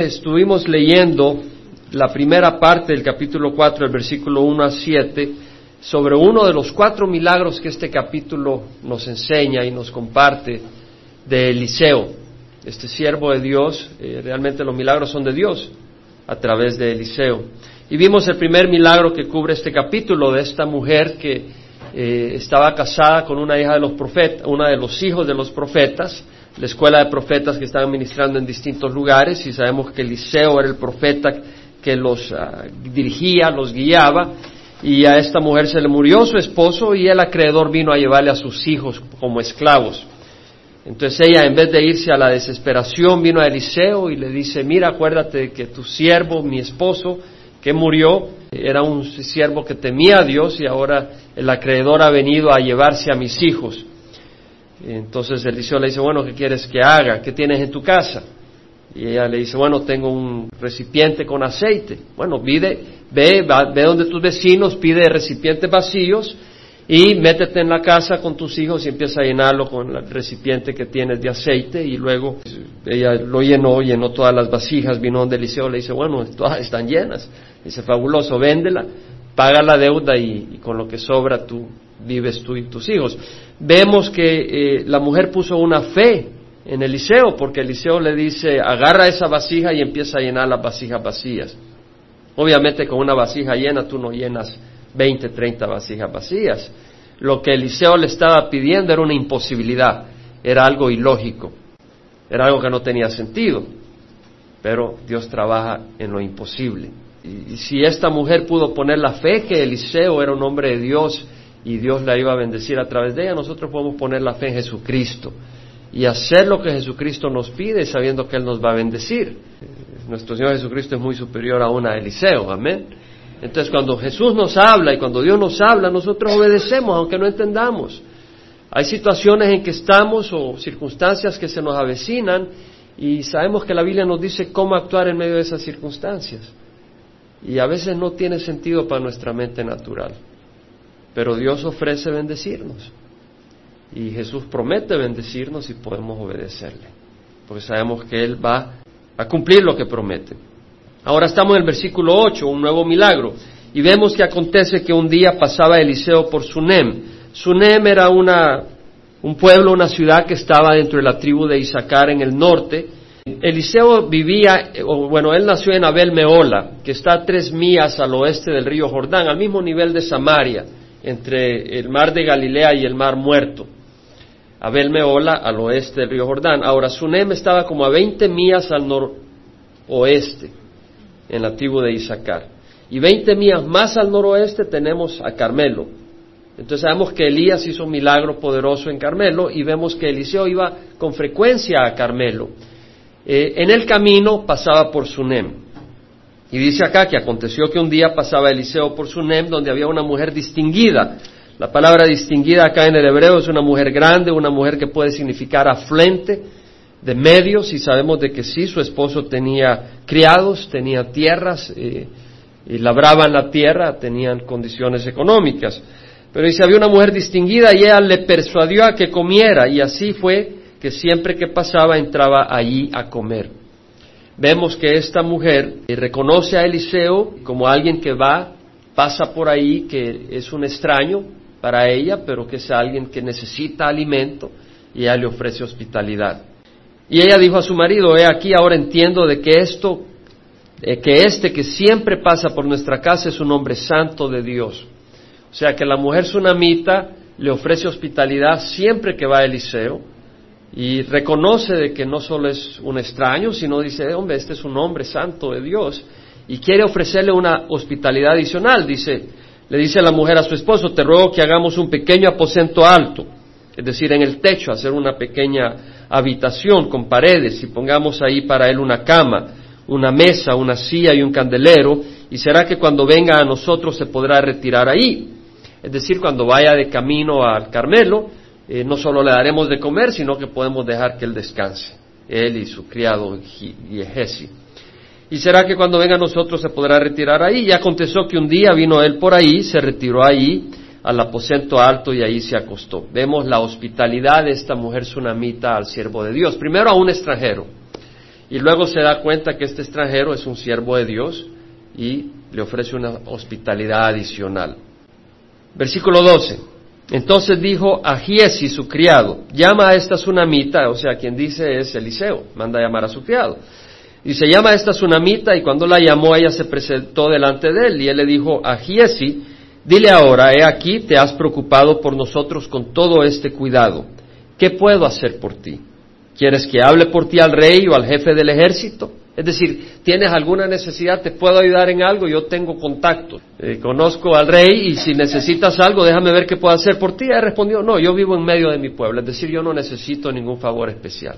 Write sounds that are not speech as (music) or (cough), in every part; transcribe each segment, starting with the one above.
Estuvimos leyendo la primera parte del capítulo 4, el versículo 1 a 7, sobre uno de los cuatro milagros que este capítulo nos enseña y nos comparte de Eliseo, este siervo de Dios. Eh, realmente los milagros son de Dios a través de Eliseo. Y vimos el primer milagro que cubre este capítulo de esta mujer que eh, estaba casada con una hija de los profetas, una de los hijos de los profetas, la escuela de profetas que estaban ministrando en distintos lugares y sabemos que Eliseo era el profeta que los ah, dirigía, los guiaba y a esta mujer se le murió su esposo y el acreedor vino a llevarle a sus hijos como esclavos. Entonces ella, en vez de irse a la desesperación, vino a Eliseo y le dice, mira, acuérdate que tu siervo, mi esposo, que murió, era un siervo que temía a Dios y ahora el acreedor ha venido a llevarse a mis hijos. Entonces Eliseo le dice, bueno, ¿qué quieres que haga? ¿Qué tienes en tu casa? Y ella le dice, bueno, tengo un recipiente con aceite. Bueno, pide, ve, ve donde tus vecinos, pide recipientes vacíos y métete en la casa con tus hijos y empieza a llenarlo con el recipiente que tienes de aceite y luego ella lo llenó, llenó todas las vasijas, vino donde Eliseo le dice, bueno, todas están llenas. Dice, fabuloso, véndela, paga la deuda y con lo que sobra tú vives tú y tus hijos. Vemos que eh, la mujer puso una fe en Eliseo, porque Eliseo le dice, agarra esa vasija y empieza a llenar las vasijas vacías. Obviamente con una vasija llena tú no llenas 20, 30 vasijas vacías. Lo que Eliseo le estaba pidiendo era una imposibilidad, era algo ilógico, era algo que no tenía sentido. Pero Dios trabaja en lo imposible. Y, si esta mujer pudo poner la fe que Eliseo era un hombre de Dios, y Dios la iba a bendecir a través de ella, nosotros podemos poner la fe en Jesucristo y hacer lo que Jesucristo nos pide sabiendo que Él nos va a bendecir. Nuestro Señor Jesucristo es muy superior a una Eliseo, amén. Entonces cuando Jesús nos habla y cuando Dios nos habla, nosotros obedecemos aunque no entendamos. Hay situaciones en que estamos o circunstancias que se nos avecinan y sabemos que la Biblia nos dice cómo actuar en medio de esas circunstancias. Y a veces no tiene sentido para nuestra mente natural. Pero Dios ofrece bendecirnos. Y Jesús promete bendecirnos y podemos obedecerle. Porque sabemos que Él va a cumplir lo que promete. Ahora estamos en el versículo 8, un nuevo milagro. Y vemos que acontece que un día pasaba Eliseo por Sunem. Sunem era una, un pueblo, una ciudad que estaba dentro de la tribu de Isaacar en el norte. Eliseo vivía, o bueno, él nació en Abel Meola, que está a tres millas al oeste del río Jordán, al mismo nivel de Samaria entre el mar de Galilea y el mar muerto. Abel Meola al oeste del río Jordán. Ahora, Sunem estaba como a 20 millas al noroeste, en la tribu de Isaacar. Y 20 millas más al noroeste tenemos a Carmelo. Entonces sabemos que Elías hizo un milagro poderoso en Carmelo y vemos que Eliseo iba con frecuencia a Carmelo. Eh, en el camino pasaba por Sunem. Y dice acá que aconteció que un día pasaba Eliseo por Sunem, donde había una mujer distinguida. La palabra distinguida acá en el hebreo es una mujer grande, una mujer que puede significar afluente, de medios, y sabemos de que sí, su esposo tenía criados, tenía tierras, eh, y labraban la tierra, tenían condiciones económicas. Pero dice, había una mujer distinguida y ella le persuadió a que comiera, y así fue que siempre que pasaba entraba allí a comer vemos que esta mujer reconoce a Eliseo como alguien que va, pasa por ahí, que es un extraño para ella, pero que es alguien que necesita alimento y ella le ofrece hospitalidad. Y ella dijo a su marido, he aquí ahora entiendo de que esto, que este que siempre pasa por nuestra casa es un hombre santo de Dios. O sea que la mujer sunamita le ofrece hospitalidad siempre que va a Eliseo, y reconoce de que no solo es un extraño, sino dice, hombre, este es un hombre santo de Dios y quiere ofrecerle una hospitalidad adicional. Dice, le dice la mujer a su esposo, te ruego que hagamos un pequeño aposento alto, es decir, en el techo, hacer una pequeña habitación con paredes y pongamos ahí para él una cama, una mesa, una silla y un candelero, y será que cuando venga a nosotros se podrá retirar ahí. Es decir, cuando vaya de camino al Carmelo, eh, no solo le daremos de comer, sino que podemos dejar que él descanse, él y su criado Yehesi. Y será que cuando venga a nosotros se podrá retirar ahí. Y aconteció que un día vino él por ahí, se retiró ahí al aposento alto y ahí se acostó. Vemos la hospitalidad de esta mujer sunamita al siervo de Dios. Primero a un extranjero. Y luego se da cuenta que este extranjero es un siervo de Dios y le ofrece una hospitalidad adicional. Versículo 12. Entonces dijo a Giesi, su criado, llama a esta tsunamita, o sea, quien dice es Eliseo, manda a llamar a su criado. Y se llama a esta tsunamita y cuando la llamó ella se presentó delante de él y él le dijo a Giesi, dile ahora, he aquí, te has preocupado por nosotros con todo este cuidado. ¿Qué puedo hacer por ti? ¿Quieres que hable por ti al rey o al jefe del ejército? Es decir, ¿tienes alguna necesidad? ¿Te puedo ayudar en algo? Yo tengo contacto. Eh, conozco al rey y si necesitas algo, déjame ver qué puedo hacer por ti. Él respondió, no, yo vivo en medio de mi pueblo. Es decir, yo no necesito ningún favor especial.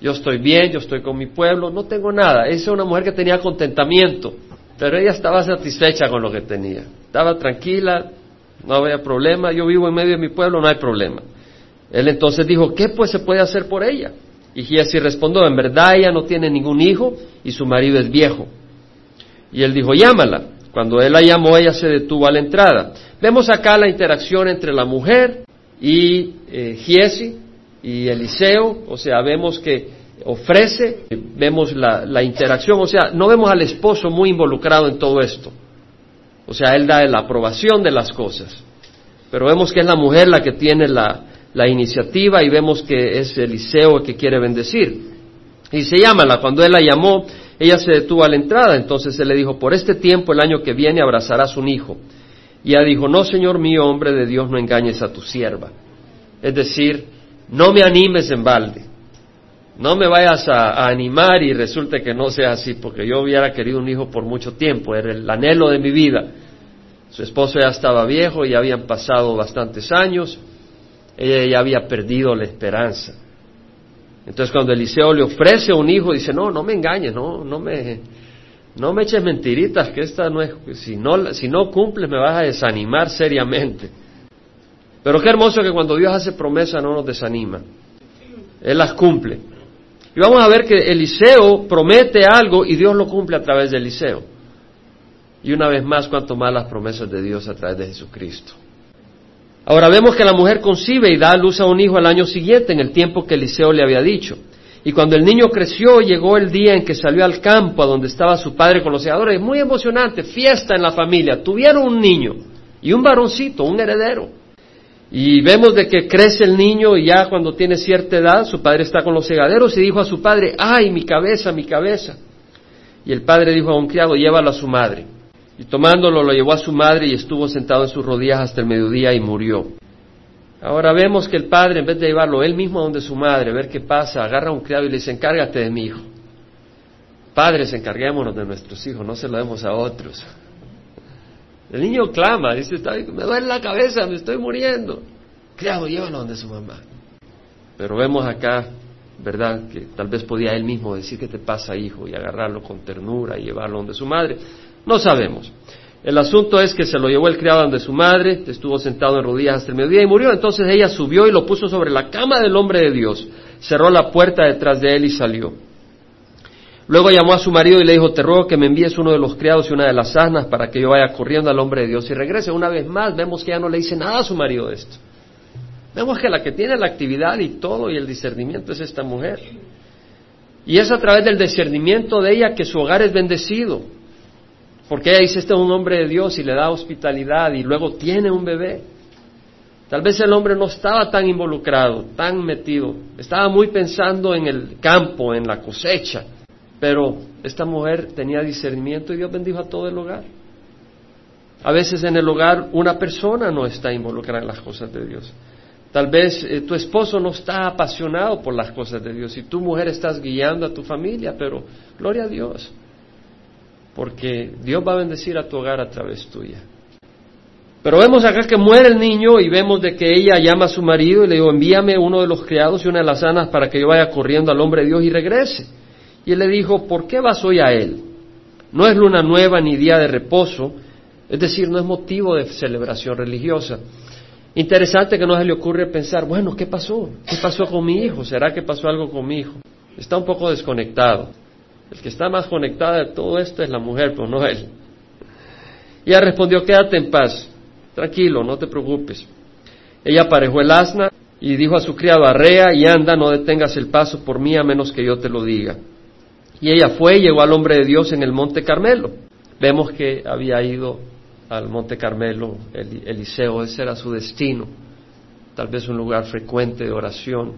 Yo estoy bien, yo estoy con mi pueblo, no tengo nada. Esa es una mujer que tenía contentamiento, pero ella estaba satisfecha con lo que tenía. Estaba tranquila, no había problema. Yo vivo en medio de mi pueblo, no hay problema. Él entonces dijo, ¿qué pues se puede hacer por ella? Y Giesi respondió, en verdad ella no tiene ningún hijo y su marido es viejo. Y él dijo, llámala. Cuando él la llamó, ella se detuvo a la entrada. Vemos acá la interacción entre la mujer y eh, Giesi y Eliseo, o sea, vemos que ofrece, vemos la, la interacción, o sea, no vemos al esposo muy involucrado en todo esto. O sea, él da la aprobación de las cosas. Pero vemos que es la mujer la que tiene la, la iniciativa y vemos que es Eliseo el que quiere bendecir. Y se llámala, cuando él la llamó, ella se detuvo a la entrada, entonces él le dijo, por este tiempo el año que viene abrazarás un hijo. Y ella dijo, no, Señor mío, hombre de Dios, no engañes a tu sierva. Es decir, no me animes en balde, no me vayas a, a animar y resulte que no sea así, porque yo hubiera querido un hijo por mucho tiempo, era el anhelo de mi vida. Su esposo ya estaba viejo, ya habían pasado bastantes años, ella ya había perdido la esperanza. Entonces cuando Eliseo le ofrece un hijo, dice, no, no me engañes, no, no me, no me eches mentiritas, que esta no es, si no, si no cumples me vas a desanimar seriamente. Pero qué hermoso que cuando Dios hace promesa no nos desanima. Él las cumple. Y vamos a ver que Eliseo promete algo y Dios lo cumple a través de Eliseo. Y una vez más, cuanto más las promesas de Dios a través de Jesucristo. Ahora vemos que la mujer concibe y da luz a un hijo al año siguiente, en el tiempo que Eliseo le había dicho. Y cuando el niño creció, llegó el día en que salió al campo, a donde estaba su padre con los segadores. Muy emocionante, fiesta en la familia. Tuvieron un niño y un varoncito, un heredero. Y vemos de que crece el niño y ya cuando tiene cierta edad, su padre está con los segaderos y dijo a su padre, ay, mi cabeza, mi cabeza. Y el padre dijo a un criado, llévalo a su madre. Y tomándolo lo llevó a su madre y estuvo sentado en sus rodillas hasta el mediodía y murió. Ahora vemos que el padre, en vez de llevarlo él mismo a donde su madre, ver qué pasa, agarra a un criado y le dice, encárgate de mi hijo. Padres, encarguémonos de nuestros hijos, no se lo demos a otros. El niño clama, dice, me duele la cabeza, me estoy muriendo. Criado, llévalo donde su mamá. Pero vemos acá, ¿verdad? Que tal vez podía él mismo decir, ¿qué te pasa, hijo? Y agarrarlo con ternura y llevarlo donde su madre. No sabemos. El asunto es que se lo llevó el criado donde su madre, estuvo sentado en rodillas hasta el mediodía y murió. Entonces ella subió y lo puso sobre la cama del hombre de Dios, cerró la puerta detrás de él y salió. Luego llamó a su marido y le dijo, te ruego que me envíes uno de los criados y una de las asnas para que yo vaya corriendo al hombre de Dios y regrese. Una vez más vemos que ya no le dice nada a su marido de esto. Vemos que la que tiene la actividad y todo y el discernimiento es esta mujer. Y es a través del discernimiento de ella que su hogar es bendecido. Porque ella dice, este es un hombre de Dios y le da hospitalidad y luego tiene un bebé. Tal vez el hombre no estaba tan involucrado, tan metido, estaba muy pensando en el campo, en la cosecha, pero esta mujer tenía discernimiento y Dios bendijo a todo el hogar. A veces en el hogar una persona no está involucrada en las cosas de Dios. Tal vez eh, tu esposo no está apasionado por las cosas de Dios y tu mujer estás guiando a tu familia, pero gloria a Dios porque Dios va a bendecir a tu hogar a través tuya. Pero vemos acá que muere el niño y vemos de que ella llama a su marido y le dijo, envíame uno de los criados y una de las anas para que yo vaya corriendo al hombre de Dios y regrese. Y él le dijo, ¿por qué vas hoy a él? No es luna nueva ni día de reposo, es decir, no es motivo de celebración religiosa. Interesante que no se le ocurre pensar, bueno, ¿qué pasó? ¿Qué pasó con mi hijo? ¿Será que pasó algo con mi hijo? Está un poco desconectado. El que está más conectada de todo esto es la mujer, pero no él. Ella respondió, quédate en paz, tranquilo, no te preocupes. Ella aparejó el asna y dijo a su criado, arrea y anda, no detengas el paso por mí a menos que yo te lo diga. Y ella fue y llegó al hombre de Dios en el monte Carmelo. Vemos que había ido al monte Carmelo, Eliseo, ese era su destino, tal vez un lugar frecuente de oración.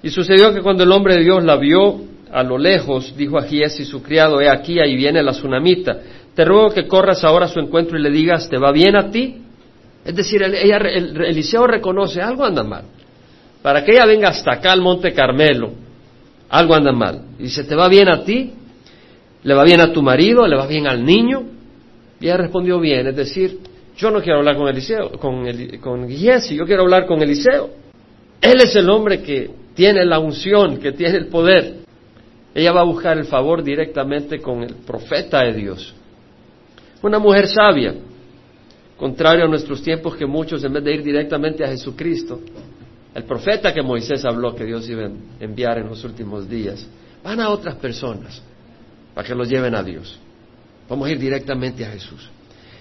Y sucedió que cuando el hombre de Dios la vio a lo lejos, dijo a Giesi su criado, he aquí, ahí viene la tsunamita, te ruego que corras ahora a su encuentro y le digas, ¿te va bien a ti? Es decir, ella, Eliseo reconoce, algo anda mal. Para que ella venga hasta acá al monte Carmelo, algo anda mal. Y dice, ¿te va bien a ti? ¿Le va bien a tu marido? ¿Le va bien al niño? Y ella respondió bien, es decir, yo no quiero hablar con Eliseo, con, con yo quiero hablar con Eliseo. Él es el hombre que tiene la unción, que tiene el poder. Ella va a buscar el favor directamente con el profeta de Dios. Una mujer sabia, contrario a nuestros tiempos que muchos en vez de ir directamente a Jesucristo, el profeta que Moisés habló que Dios iba a enviar en los últimos días, van a otras personas para que los lleven a Dios. Vamos a ir directamente a Jesús.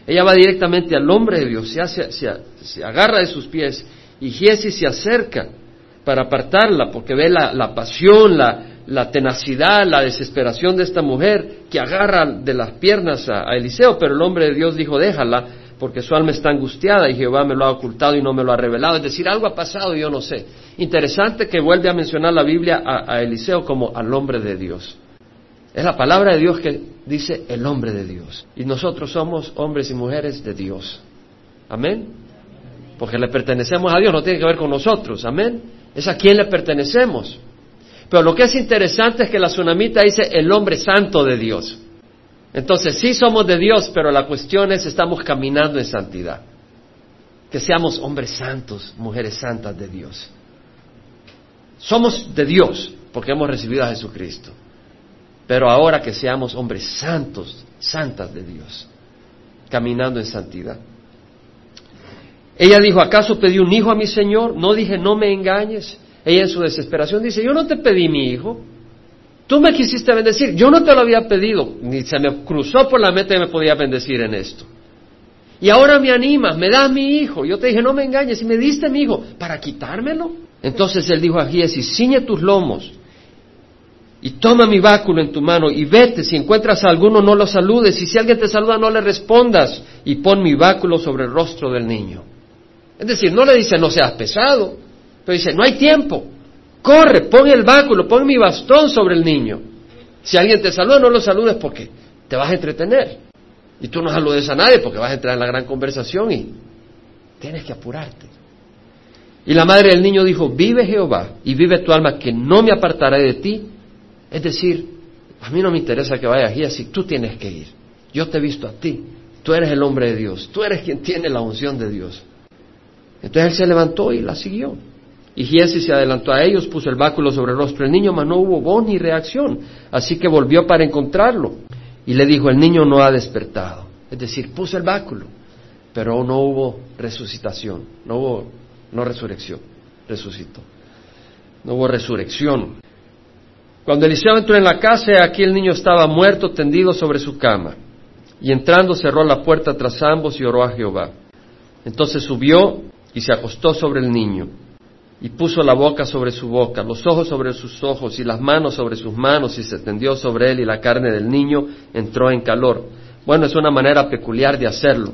Ella va directamente al hombre de Dios, se, agarra de sus pies y Giesi se acerca para apartarla porque ve la, pasión, la, tenacidad, la desesperación de esta mujer que agarra de las piernas a Eliseo, pero el hombre de Dios dijo, déjala, porque su alma está angustiada y Jehová me lo ha ocultado y no me lo ha revelado. Es decir, algo ha pasado y yo no sé. Interesante que vuelve a mencionar la Biblia a, Eliseo como al hombre de Dios. Es la palabra de Dios que dice el hombre de Dios. Y nosotros somos hombres y mujeres de Dios. Amén. Porque le pertenecemos a Dios, no tiene que ver con nosotros. Amén. Es a quien le pertenecemos. Pero lo que es interesante es que la tsunamita dice el hombre santo de Dios. Entonces sí somos de Dios, pero la cuestión es estamos caminando en santidad. Que seamos hombres santos, mujeres santas de Dios. Somos de Dios porque hemos recibido a Jesucristo. Pero ahora que seamos hombres santos, santas de Dios, caminando en santidad. Ella dijo, ¿acaso pedí un hijo a mi Señor? No dije, no me engañes. Ella en su desesperación dice, yo no te pedí mi hijo. Tú me quisiste bendecir, yo no te lo había pedido, ni se me cruzó por la mente que me podía bendecir en esto. Y ahora me animas, me das mi hijo. Yo te dije, no me engañes, y me diste mi hijo, ¿para quitármelo? Entonces él dijo a Giesi, ciñe tus lomos y toma mi báculo en tu mano y vete, si encuentras a alguno no lo saludes, y si alguien te saluda no le respondas, y pon mi báculo sobre el rostro del niño. Es decir, no le dice no seas pesado, pero dice, no hay tiempo, Corre, pon el báculo, pon mi bastón sobre el niño. Si alguien te saluda, no lo saludes porque te vas a entretener. Y tú no saludes a nadie porque vas a entrar en la gran conversación y tienes que apurarte. Y la madre del niño dijo, vive Jehová y vive tu alma que no me apartaré de ti. Es decir, a mí no me interesa que vayas aquí, así tú tienes que ir. Yo te he visto a ti. Tú eres el hombre de Dios. Tú eres quien tiene la unción de Dios. Entonces él se levantó y la siguió. Y Giesi se adelantó a ellos, puso el báculo sobre el rostro del niño, mas no hubo voz ni reacción. Así que volvió para encontrarlo. Y le dijo, el niño no ha despertado. Es decir, puso el báculo, pero no hubo resucitación, no hubo, no resurrección, resucitó. No hubo resurrección. Cuando Eliseo entró en la casa, aquí el niño estaba muerto, tendido sobre su cama. Y entrando cerró la puerta tras ambos y oró a Jehová. Entonces subió y se acostó sobre el niño y puso la boca sobre su boca, los ojos sobre sus ojos y las manos sobre sus manos y se tendió sobre él y la carne del niño entró en calor. Bueno, es una manera peculiar de hacerlo,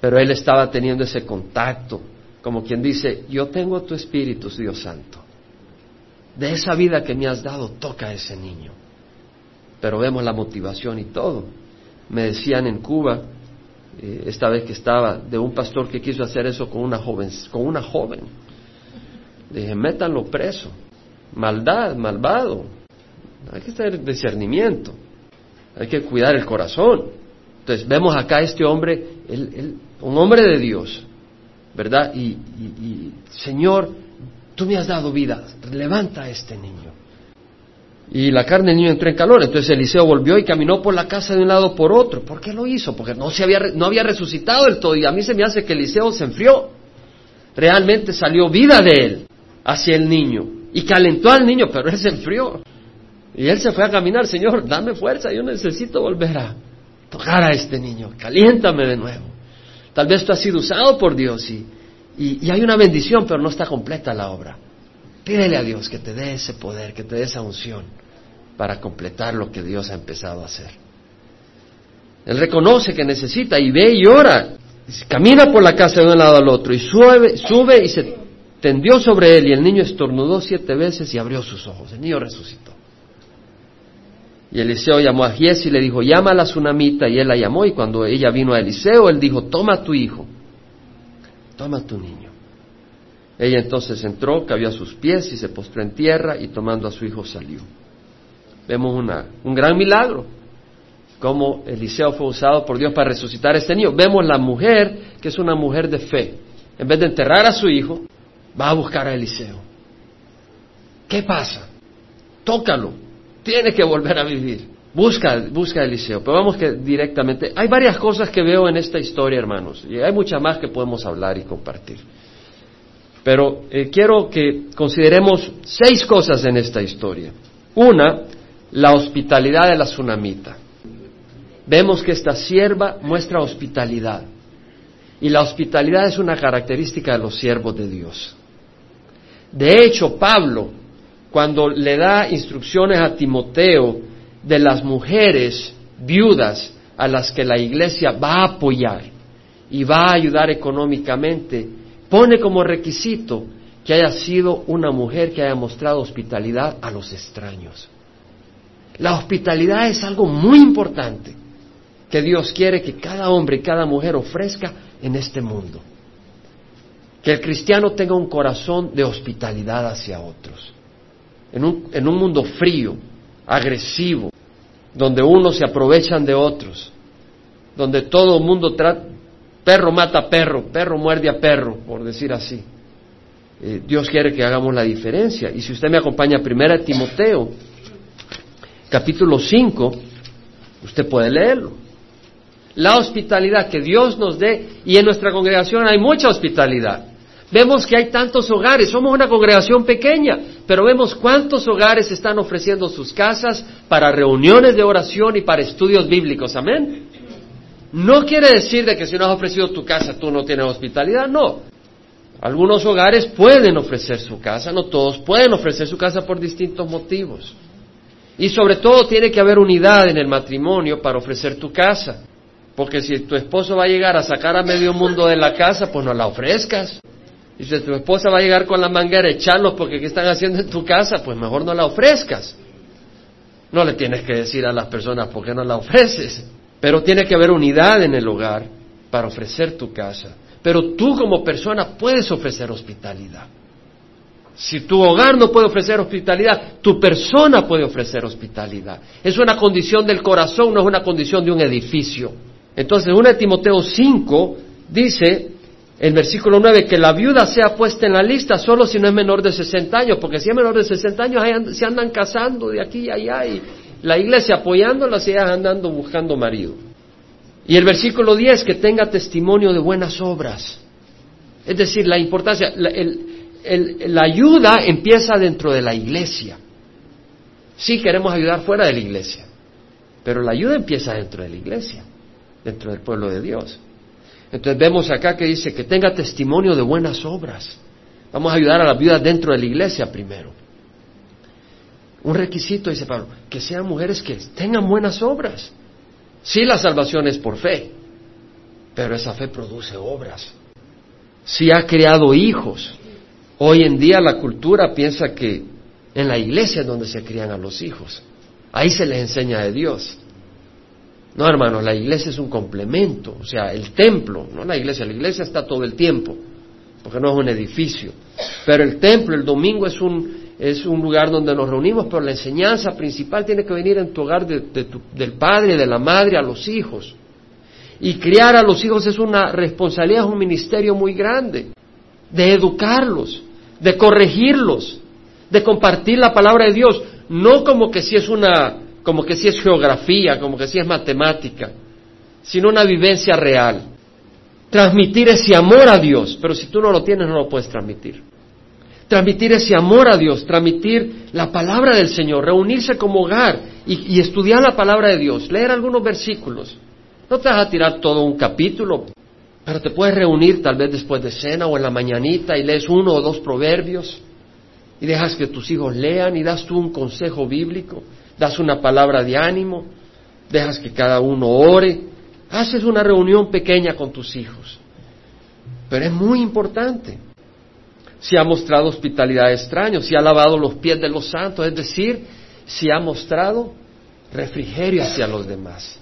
pero él estaba teniendo ese contacto, como quien dice, yo tengo tu espíritu, Dios Santo. De esa vida que me has dado, toca a ese niño. Pero vemos la motivación y todo. Me decían en Cuba, eh, esta vez que estaba, de un pastor que quiso hacer eso con una joven. Con una joven. Dije, métanlo preso. Maldad, malvado. Hay que tener discernimiento. Hay que cuidar el corazón. Entonces vemos acá este hombre, un hombre de Dios, ¿verdad? y, Señor, tú me has dado vida, levanta a este niño. Y la carne del niño entró en calor. Entonces Eliseo volvió y caminó por la casa de un lado por otro. ¿Por qué lo hizo? Porque no, se había, no había resucitado del todo. Y a mí se me hace que Eliseo se enfrió. Realmente salió vida de él hacia el niño. Y calentó al niño, pero él se enfrió. Y él se fue a caminar. Señor, dame fuerza. Yo necesito volver a tocar a este niño. Caliéntame de nuevo. Tal vez tú has sido usado por Dios y, y hay una bendición, pero no está completa la obra. Pídele a Dios que te dé ese poder, que te dé esa unción para completar lo que Dios ha empezado a hacer. Él reconoce que necesita y ve y ora. camina por la casa de un lado al otro y sube, sube y se tendió sobre él y el niño estornudó siete veces y abrió sus ojos. El niño resucitó. Y Eliseo llamó a Gies y le dijo, llama a la tsunamita y él la llamó y cuando ella vino a Eliseo, él dijo, toma tu hijo, toma tu niño. Ella entonces entró, cayó a sus pies y se postró en tierra y tomando a su hijo salió. Vemos una, un gran milagro, como Eliseo fue usado por Dios para resucitar a este niño. Vemos la mujer, que es una mujer de fe. En vez de enterrar a su hijo, va a buscar a Eliseo. ¿Qué pasa? Tócalo. Tiene que volver a vivir. Busca, busca a Eliseo. Pero vamos que directamente. Hay varias cosas que veo en esta historia, hermanos. Y hay muchas más que podemos hablar y compartir. Pero eh, quiero que consideremos seis cosas en esta historia. Una, la hospitalidad de la tsunamita. Vemos que esta sierva muestra hospitalidad. Y la hospitalidad es una característica de los siervos de Dios. De hecho, Pablo, cuando le da instrucciones a Timoteo de las mujeres viudas a las que la iglesia va a apoyar y va a ayudar económicamente, pone como requisito que haya sido una mujer que haya mostrado hospitalidad a los extraños. La hospitalidad es algo muy importante que Dios quiere que cada hombre y cada mujer ofrezca en este mundo. Que el cristiano tenga un corazón de hospitalidad hacia otros. En un, en un mundo frío, agresivo, donde unos se aprovechan de otros, donde todo el mundo trata, perro mata perro, perro muerde a perro, por decir así. Eh, Dios quiere que hagamos la diferencia. Y si usted me acompaña a primera Timoteo, capítulo 5, usted puede leerlo la hospitalidad que Dios nos dé y en nuestra congregación hay mucha hospitalidad. Vemos que hay tantos hogares, somos una congregación pequeña, pero vemos cuántos hogares están ofreciendo sus casas para reuniones de oración y para estudios bíblicos. Amén. No quiere decir de que si no has ofrecido tu casa tú no tienes hospitalidad, no. Algunos hogares pueden ofrecer su casa, no todos pueden ofrecer su casa por distintos motivos. Y sobre todo tiene que haber unidad en el matrimonio para ofrecer tu casa. Porque si tu esposo va a llegar a sacar a medio mundo de la casa, pues no la ofrezcas. Si tu esposa va a llegar con la manguera echarlos porque ¿qué están haciendo en tu casa? Pues mejor no la ofrezcas. No le tienes que decir a las personas por qué no la ofreces. Pero tiene que haber unidad en el hogar para ofrecer tu casa. Pero tú como persona puedes ofrecer hospitalidad. Si tu hogar no puede ofrecer hospitalidad, tu persona puede ofrecer hospitalidad. Es una condición del corazón, no es una condición de un edificio. Entonces, 1 Timoteo 5 dice, en versículo 9, que la viuda sea puesta en la lista solo si no es menor de 60 años, porque si es menor de 60 años se andan casando de aquí y allá y la iglesia apoyándolas y ellas andando buscando marido. Y el versículo 10, que tenga testimonio de buenas obras. Es decir, la importancia, la, la ayuda empieza dentro de la iglesia. Sí queremos ayudar fuera de la iglesia, pero la ayuda empieza dentro de la iglesia dentro del pueblo de Dios. Entonces vemos acá que dice que tenga testimonio de buenas obras. Vamos a ayudar a la viuda dentro de la iglesia primero. Un requisito, dice Pablo, que sean mujeres que tengan buenas obras. Sí, la salvación es por fe, pero esa fe produce obras. Si ha creado hijos. Hoy en día la cultura piensa que en la iglesia es donde se crían a los hijos. Ahí se les enseña de Dios. No, hermanos, la iglesia es un complemento, o sea, el templo, no la iglesia, la iglesia está todo el tiempo, porque no es un edificio. Pero el templo, el domingo es un, es un lugar donde nos reunimos, pero la enseñanza principal tiene que venir en tu hogar del padre, de la madre, a los hijos. Y criar a los hijos es una responsabilidad, es un ministerio muy grande, de educarlos, de corregirlos, de compartir la palabra de Dios, no como que si es una como que si es geografía, como que si es matemática, sino una vivencia real. Transmitir ese amor a Dios, pero si tú no lo tienes no lo puedes transmitir. Transmitir ese amor a Dios, transmitir la palabra del Señor, reunirse como hogar y, y estudiar la palabra de Dios, leer algunos versículos. No te vas a tirar todo un capítulo, pero te puedes reunir tal vez después de cena o en la mañanita y lees uno o dos proverbios y dejas que tus hijos lean y das tú un consejo bíblico das una palabra de ánimo, dejas que cada uno ore, haces una reunión pequeña con tus hijos. Pero es muy importante. Si ha mostrado hospitalidad a extraños, si ha lavado los pies de los santos, es decir, si ha mostrado refrigerio hacia los demás.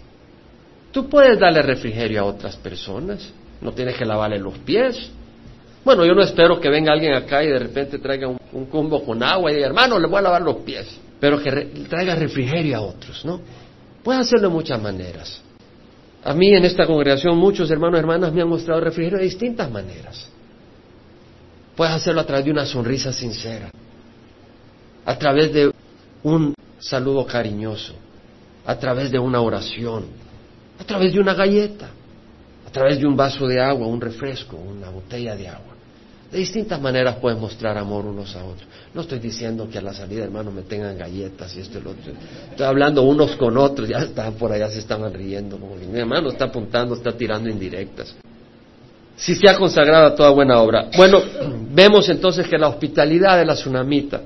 Tú puedes darle refrigerio a otras personas, no tienes que lavarle los pies. Bueno, yo no espero que venga alguien acá y de repente traiga un, un cumbo con agua y diga, hermano, le voy a lavar los pies, pero que traiga refrigerio a otros, ¿no? Puede hacerlo de muchas maneras. A mí en esta congregación muchos hermanos y hermanas me han mostrado refrigerio de distintas maneras. Puedes hacerlo a través de una sonrisa sincera, a través de un saludo cariñoso, a través de una oración, a través de una galleta, a través de un vaso de agua, un refresco, una botella de agua. De distintas maneras puedes mostrar amor unos a otros. No estoy diciendo que a la salida, hermano, me tengan galletas y esto y lo otro. Estoy hablando unos con otros, ya están por allá, se estaban riendo. Como mi hermano está apuntando, está tirando indirectas. Si se ha consagrado a toda buena obra. Bueno, vemos entonces que la hospitalidad de la tsunamita,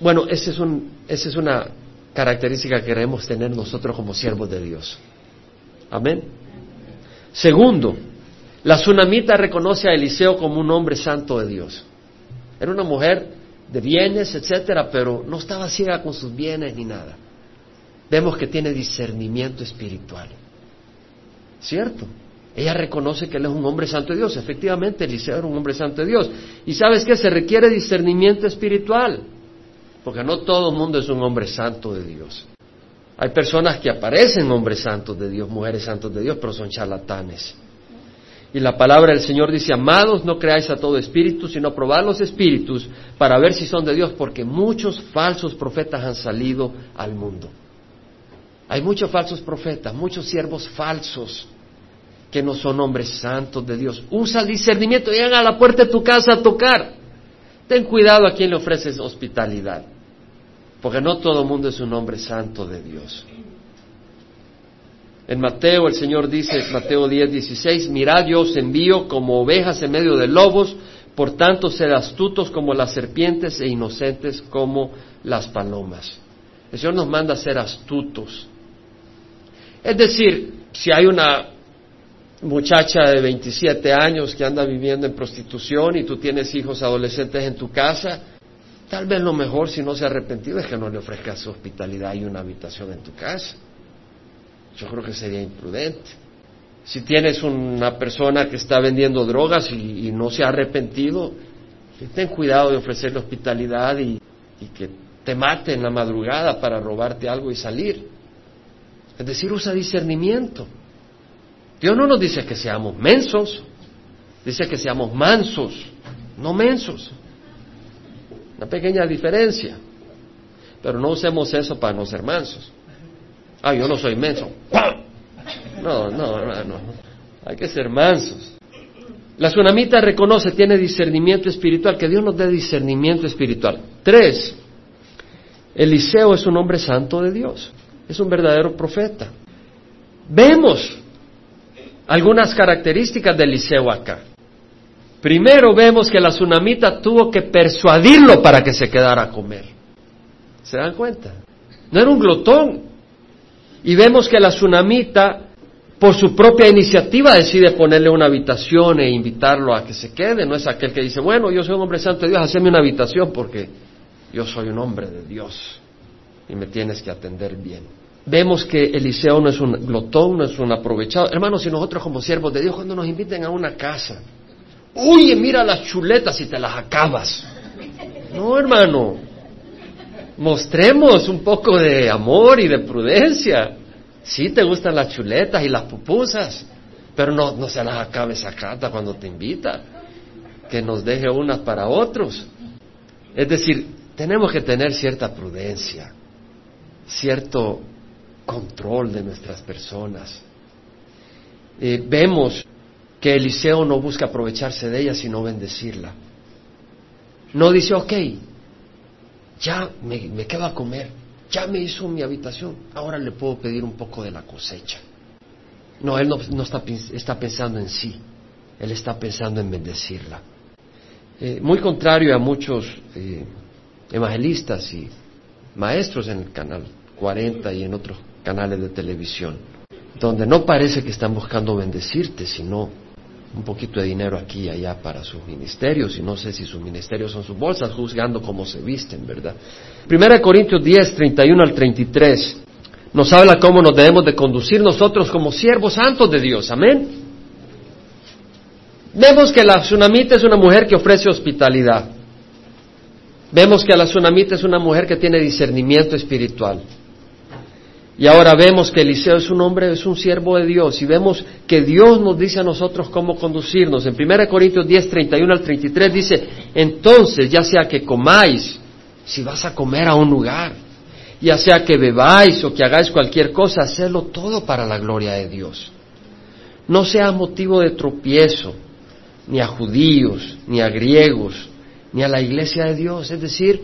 bueno, esa es, un, esa es una característica que queremos tener nosotros como siervos de Dios. Amén. Segundo, la tsunamita reconoce a Eliseo como un hombre santo de Dios. Era una mujer de bienes, etcétera, pero no estaba ciega con sus bienes ni nada. Vemos que tiene discernimiento espiritual. ¿Cierto? Ella reconoce que él es un hombre santo de Dios. Efectivamente, Eliseo era un hombre santo de Dios. Y sabes qué? Se requiere discernimiento espiritual. Porque no todo el mundo es un hombre santo de Dios. Hay personas que aparecen hombres santos de Dios, mujeres santos de Dios, pero son charlatanes. Y la palabra del Señor dice, amados, no creáis a todo espíritu, sino probad los espíritus para ver si son de Dios, porque muchos falsos profetas han salido al mundo. Hay muchos falsos profetas, muchos siervos falsos que no son hombres santos de Dios. Usa el discernimiento, llegan a la puerta de tu casa a tocar. Ten cuidado a quien le ofreces hospitalidad, porque no todo mundo es un hombre santo de Dios. En Mateo el Señor dice, Mateo 10, 16, mirad yo envío como ovejas en medio de lobos, por tanto sed astutos como las serpientes e inocentes como las palomas. El Señor nos manda a ser astutos. Es decir, si hay una muchacha de 27 años que anda viviendo en prostitución y tú tienes hijos adolescentes en tu casa, tal vez lo mejor si no se ha arrepentido es que no le ofrezcas hospitalidad y una habitación en tu casa. Yo creo que sería imprudente. Si tienes una persona que está vendiendo drogas y, no se ha arrepentido, ten cuidado de ofrecerle hospitalidad y, y que te mate en la madrugada para robarte algo y salir. Es decir, usa discernimiento. Dios no nos dice que seamos mensos, dice que seamos mansos, no mensos. Una pequeña diferencia. Pero no usemos eso para no ser mansos. Ah, yo no soy menso. No, no, no, no. Hay que ser mansos. La tsunamita reconoce, tiene discernimiento espiritual, que Dios nos dé discernimiento espiritual. Tres, Eliseo es un hombre santo de Dios, es un verdadero profeta. Vemos algunas características de Eliseo acá. Primero vemos que la tsunamita tuvo que persuadirlo para que se quedara a comer. ¿Se dan cuenta? No era un glotón, y vemos que la tsunamita, por su propia iniciativa, decide ponerle una habitación e invitarlo a que se quede. No es aquel que dice, bueno, yo soy un hombre santo de Dios, haceme una habitación porque yo soy un hombre de Dios y me tienes que atender bien. Vemos que Eliseo no es un glotón, no es un aprovechado. Hermanos, si nosotros como siervos de Dios, cuando nos inviten a una casa, oye, mira las chuletas y te las acabas. No, hermano, mostremos un poco de amor y de prudencia. Sí te gustan las chuletas y las pupusas, pero no, no se las acabe esa carta cuando te invita, que nos deje unas para otros. Es decir, tenemos que tener cierta prudencia, cierto control de nuestras personas. Eh, vemos que Eliseo no busca aprovecharse de ella, sino bendecirla. No dice, ok, ya me, quedo a comer, ya me hizo mi habitación, ahora le puedo pedir un poco de la cosecha. No, él no, está, está, pensando en sí, él está pensando en bendecirla. Eh, muy contrario a muchos eh, evangelistas y maestros en el canal 40 y en otros canales de televisión, donde no parece que están buscando bendecirte, sino un poquito de dinero aquí y allá para sus ministerios, y no sé si sus ministerios son sus bolsas, juzgando cómo se visten, ¿verdad? Primera Corintios 10, 31 al 33, nos habla cómo nos debemos de conducir nosotros como siervos santos de Dios, amén. Vemos que la tsunamita es una mujer que ofrece hospitalidad. Vemos que la tsunamita es una mujer que tiene discernimiento espiritual. Y ahora vemos que Eliseo es un hombre, es un siervo de Dios. Y vemos que Dios nos dice a nosotros cómo conducirnos. En 1 Corintios 10, 31 al 33 dice, entonces ya sea que comáis, si vas a comer a un lugar, ya sea que bebáis o que hagáis cualquier cosa, hacedlo todo para la gloria de Dios. No sea motivo de tropiezo, ni a judíos, ni a griegos, ni a la iglesia de Dios. Es decir,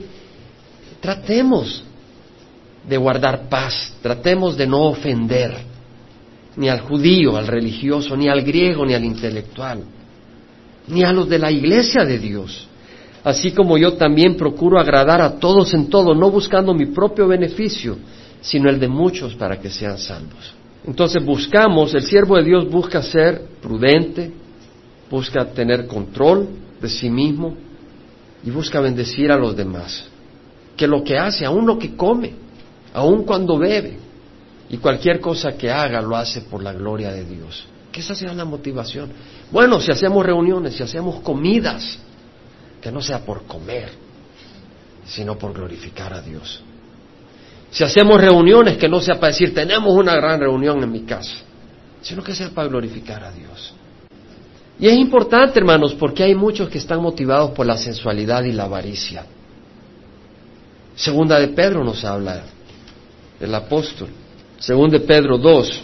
tratemos de guardar paz, tratemos de no ofender ni al judío, al religioso, ni al griego, ni al intelectual, ni a los de la iglesia de Dios. Así como yo también procuro agradar a todos en todo, no buscando mi propio beneficio, sino el de muchos para que sean salvos. Entonces buscamos, el siervo de Dios busca ser prudente, busca tener control de sí mismo y busca bendecir a los demás. Que lo que hace, aún lo que come, aun cuando bebe y cualquier cosa que haga lo hace por la gloria de Dios. Que esa sea la motivación. Bueno, si hacemos reuniones, si hacemos comidas, que no sea por comer, sino por glorificar a Dios. Si hacemos reuniones, que no sea para decir, tenemos una gran reunión en mi casa, sino que sea para glorificar a Dios. Y es importante, hermanos, porque hay muchos que están motivados por la sensualidad y la avaricia. Segunda de Pedro nos habla el apóstol. Según de Pedro 2.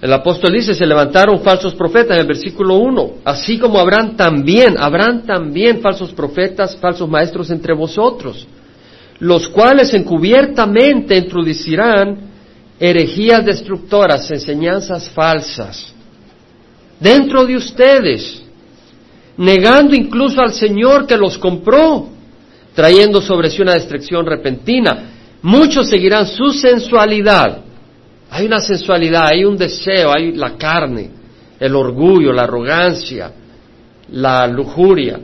El apóstol dice, se levantaron falsos profetas en el versículo 1, así como habrán también, habrán también falsos profetas, falsos maestros entre vosotros, los cuales encubiertamente introducirán herejías destructoras, enseñanzas falsas, dentro de ustedes, negando incluso al Señor que los compró, trayendo sobre sí una destrucción repentina. Muchos seguirán su sensualidad. Hay una sensualidad, hay un deseo, hay la carne, el orgullo, la arrogancia, la lujuria.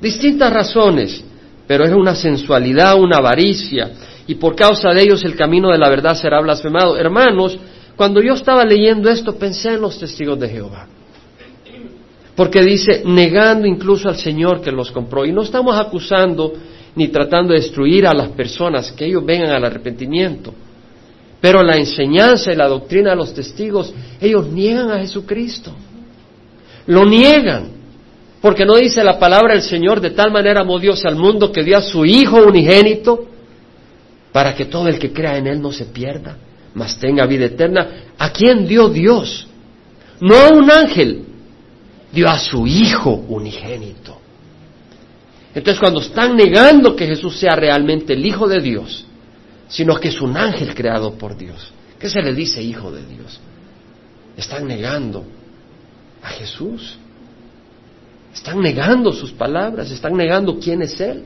Distintas razones, pero es una sensualidad, una avaricia, y por causa de ellos el camino de la verdad será blasfemado. Hermanos, cuando yo estaba leyendo esto pensé en los testigos de Jehová. Porque dice, negando incluso al Señor que los compró. Y no estamos acusando ni tratando de destruir a las personas, que ellos vengan al arrepentimiento. Pero la enseñanza y la doctrina de los testigos, ellos niegan a Jesucristo. Lo niegan. Porque no dice la palabra del Señor, de tal manera amó Dios al mundo que dio a su Hijo unigénito, para que todo el que crea en Él no se pierda, mas tenga vida eterna. ¿A quién dio Dios? No a un ángel, dio a su Hijo unigénito. Entonces cuando están negando que Jesús sea realmente el Hijo de Dios, sino que es un ángel creado por Dios, ¿qué se le dice Hijo de Dios? Están negando a Jesús. Están negando sus palabras, están negando quién es Él.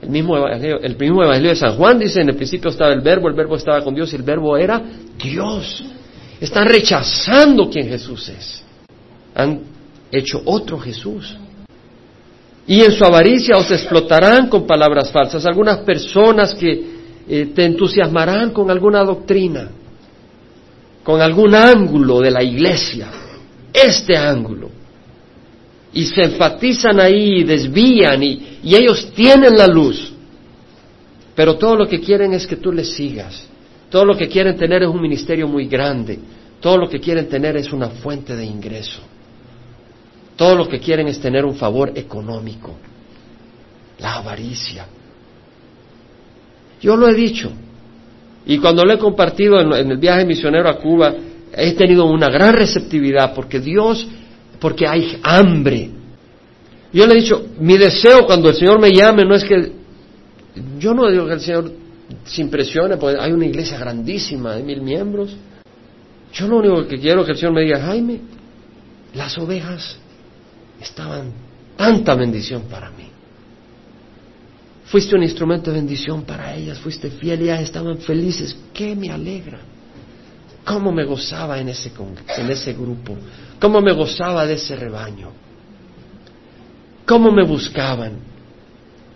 El mismo, evangelio, el mismo Evangelio de San Juan dice, en el principio estaba el verbo, el verbo estaba con Dios y el verbo era Dios. Están rechazando quién Jesús es. Han hecho otro Jesús. Y en su avaricia os explotarán con palabras falsas. Algunas personas que eh, te entusiasmarán con alguna doctrina, con algún ángulo de la iglesia, este ángulo. Y se enfatizan ahí, desvían y, y ellos tienen la luz. Pero todo lo que quieren es que tú les sigas. Todo lo que quieren tener es un ministerio muy grande. Todo lo que quieren tener es una fuente de ingreso. Todo lo que quieren es tener un favor económico, la avaricia. Yo lo he dicho, y cuando lo he compartido en, el viaje misionero a Cuba, he tenido una gran receptividad porque Dios, porque hay hambre. Yo le he dicho, mi deseo cuando el Señor me llame no es que, yo no digo que el Señor se impresione, porque hay una iglesia grandísima de mil miembros. Yo lo único que quiero es que el Señor me diga, Jaime, las ovejas estaban tanta bendición para mí. Fuiste un instrumento de bendición para ellas, fuiste fiel y ellas estaban felices. ¿Qué me alegra? ¿Cómo me gozaba en ese, en ese grupo? ¿Cómo me gozaba de ese rebaño? ¿Cómo me buscaban?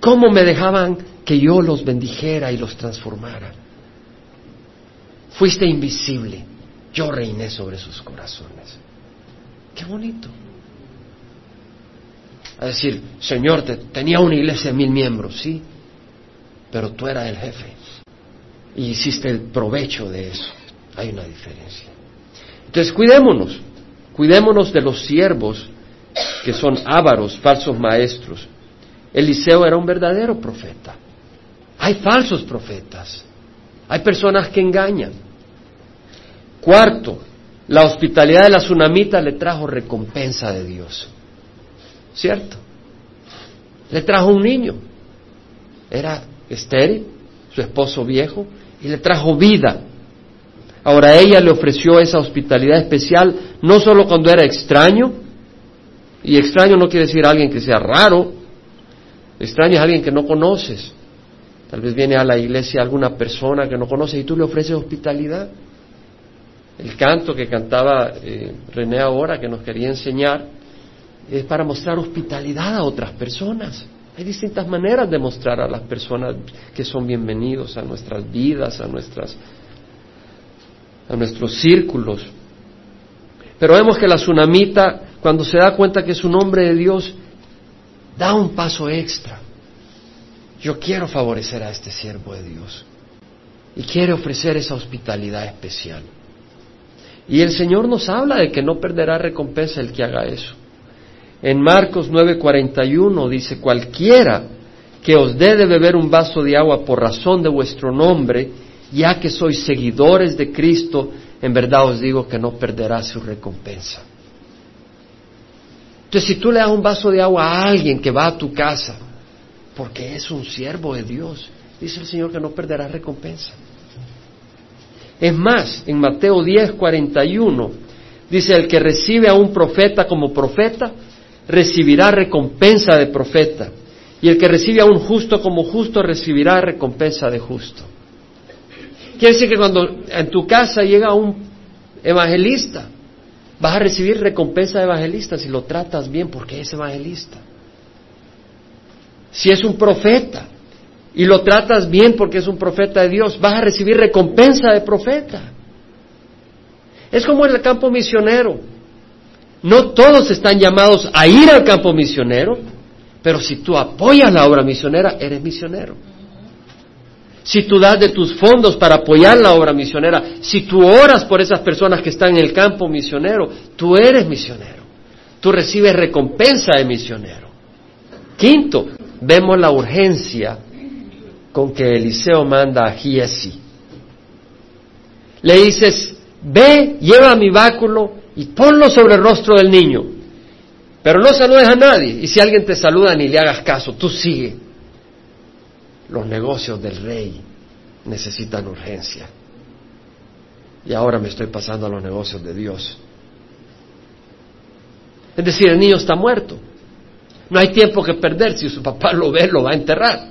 ¿Cómo me dejaban que yo los bendijera y los transformara? Fuiste invisible. Yo reiné sobre sus corazones. Qué bonito. A decir, Señor, te, tenía una iglesia de mil miembros, sí, pero tú eras el jefe y hiciste el provecho de eso. Hay una diferencia. Entonces, cuidémonos, cuidémonos de los siervos que son ávaros, falsos maestros. Eliseo era un verdadero profeta. Hay falsos profetas. Hay personas que engañan. Cuarto, la hospitalidad de la tsunamita le trajo recompensa de Dios. ¿Cierto? Le trajo un niño. Era estéril, su esposo viejo, y le trajo vida. Ahora ella le ofreció esa hospitalidad especial no solo cuando era extraño, y extraño no quiere decir alguien que sea raro, extraño es alguien que no conoces. Tal vez viene a la iglesia alguna persona que no conoces y tú le ofreces hospitalidad. El canto que cantaba eh, René ahora, que nos quería enseñar, es para mostrar hospitalidad a otras personas. Hay distintas maneras de mostrar a las personas que son bienvenidos a nuestras vidas, a nuestras a nuestros círculos. Pero vemos que la tsunamita, cuando se da cuenta que es un hombre de Dios, da un paso extra. Yo quiero favorecer a este siervo de Dios y quiere ofrecer esa hospitalidad especial. Y el Señor nos habla de que no perderá recompensa el que haga eso. En Marcos 9:41 dice, cualquiera que os dé de beber un vaso de agua por razón de vuestro nombre, ya que sois seguidores de Cristo, en verdad os digo que no perderá su recompensa. Entonces, si tú le das un vaso de agua a alguien que va a tu casa, porque es un siervo de Dios, dice el Señor que no perderá recompensa. Es más, en Mateo 10, 41, dice, el que recibe a un profeta como profeta, recibirá recompensa de profeta. Y el que recibe a un justo como justo, recibirá recompensa de justo. Quiere decir que cuando en tu casa llega un evangelista, vas a recibir recompensa de evangelista si lo tratas bien porque es evangelista. Si es un profeta y lo tratas bien porque es un profeta de Dios, vas a recibir recompensa de profeta. Es como en el campo misionero. No todos están llamados a ir al campo misionero, pero si tú apoyas la obra misionera, eres misionero si tú das de tus fondos para apoyar la obra misionera, si tú oras por esas personas que están en el campo misionero, tú eres misionero. Tú recibes recompensa de misionero. Quinto, vemos la urgencia con que Eliseo manda a Giesi. Le dices, ve, lleva mi báculo y ponlo sobre el rostro del niño. Pero no saludes a nadie. Y si alguien te saluda, ni le hagas caso, tú sigue los negocios del rey necesitan urgencia. Y ahora me estoy pasando a los negocios de Dios. Es decir, el niño está muerto. No hay tiempo que perder. Si su papá lo ve, lo va a enterrar.